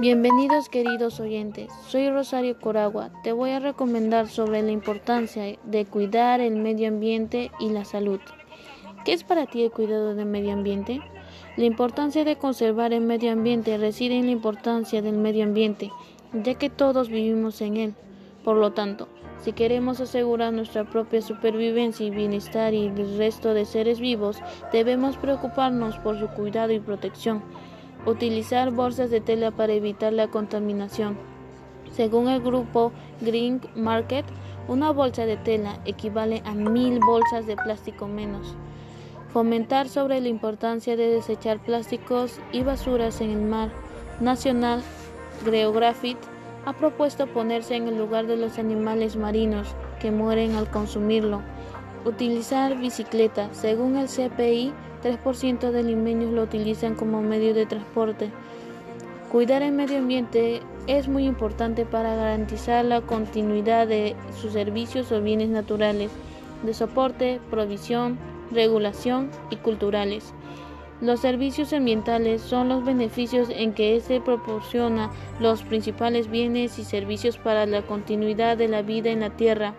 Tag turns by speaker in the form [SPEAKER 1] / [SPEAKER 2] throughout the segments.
[SPEAKER 1] Bienvenidos queridos oyentes, soy Rosario Coragua. Te voy a recomendar sobre la importancia de cuidar el medio ambiente y la salud. ¿Qué es para ti el cuidado del medio ambiente? La importancia de conservar el medio ambiente reside en la importancia del medio ambiente, ya que todos vivimos en él. Por lo tanto, si queremos asegurar nuestra propia supervivencia y bienestar y el resto de seres vivos, debemos preocuparnos por su cuidado y protección. Utilizar bolsas de tela para evitar la contaminación. Según el grupo Green Market, una bolsa de tela equivale a mil bolsas de plástico menos. Fomentar sobre la importancia de desechar plásticos y basuras en el mar. National Geographic ha propuesto ponerse en el lugar de los animales marinos que mueren al consumirlo. Utilizar bicicleta. Según el CPI, 3% de limeños lo utilizan como medio de transporte. Cuidar el medio ambiente es muy importante para garantizar la continuidad de sus servicios o bienes naturales, de soporte, provisión, regulación y culturales. Los servicios ambientales son los beneficios en que se proporciona los principales bienes y servicios para la continuidad de la vida en la Tierra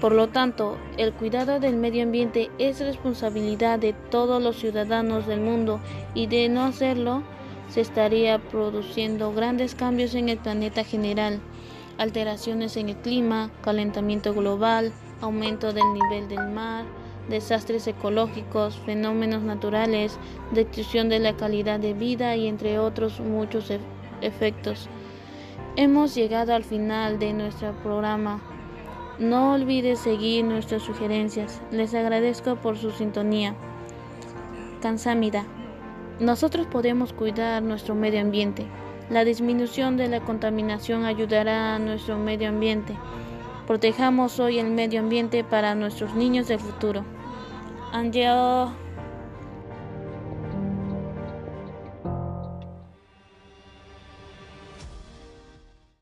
[SPEAKER 1] por lo tanto, el cuidado del medio ambiente es responsabilidad de todos los ciudadanos del mundo y de no hacerlo se estaría produciendo grandes cambios en el planeta general, alteraciones en el clima, calentamiento global, aumento del nivel del mar, desastres ecológicos, fenómenos naturales, destrucción de la calidad de vida y entre otros muchos efectos. Hemos llegado al final de nuestro programa. No olvides seguir nuestras sugerencias. Les agradezco por su sintonía. Cansámida. Nosotros podemos cuidar nuestro medio ambiente. La disminución de la contaminación ayudará a nuestro medio ambiente. Protejamos hoy el medio ambiente para nuestros niños del futuro.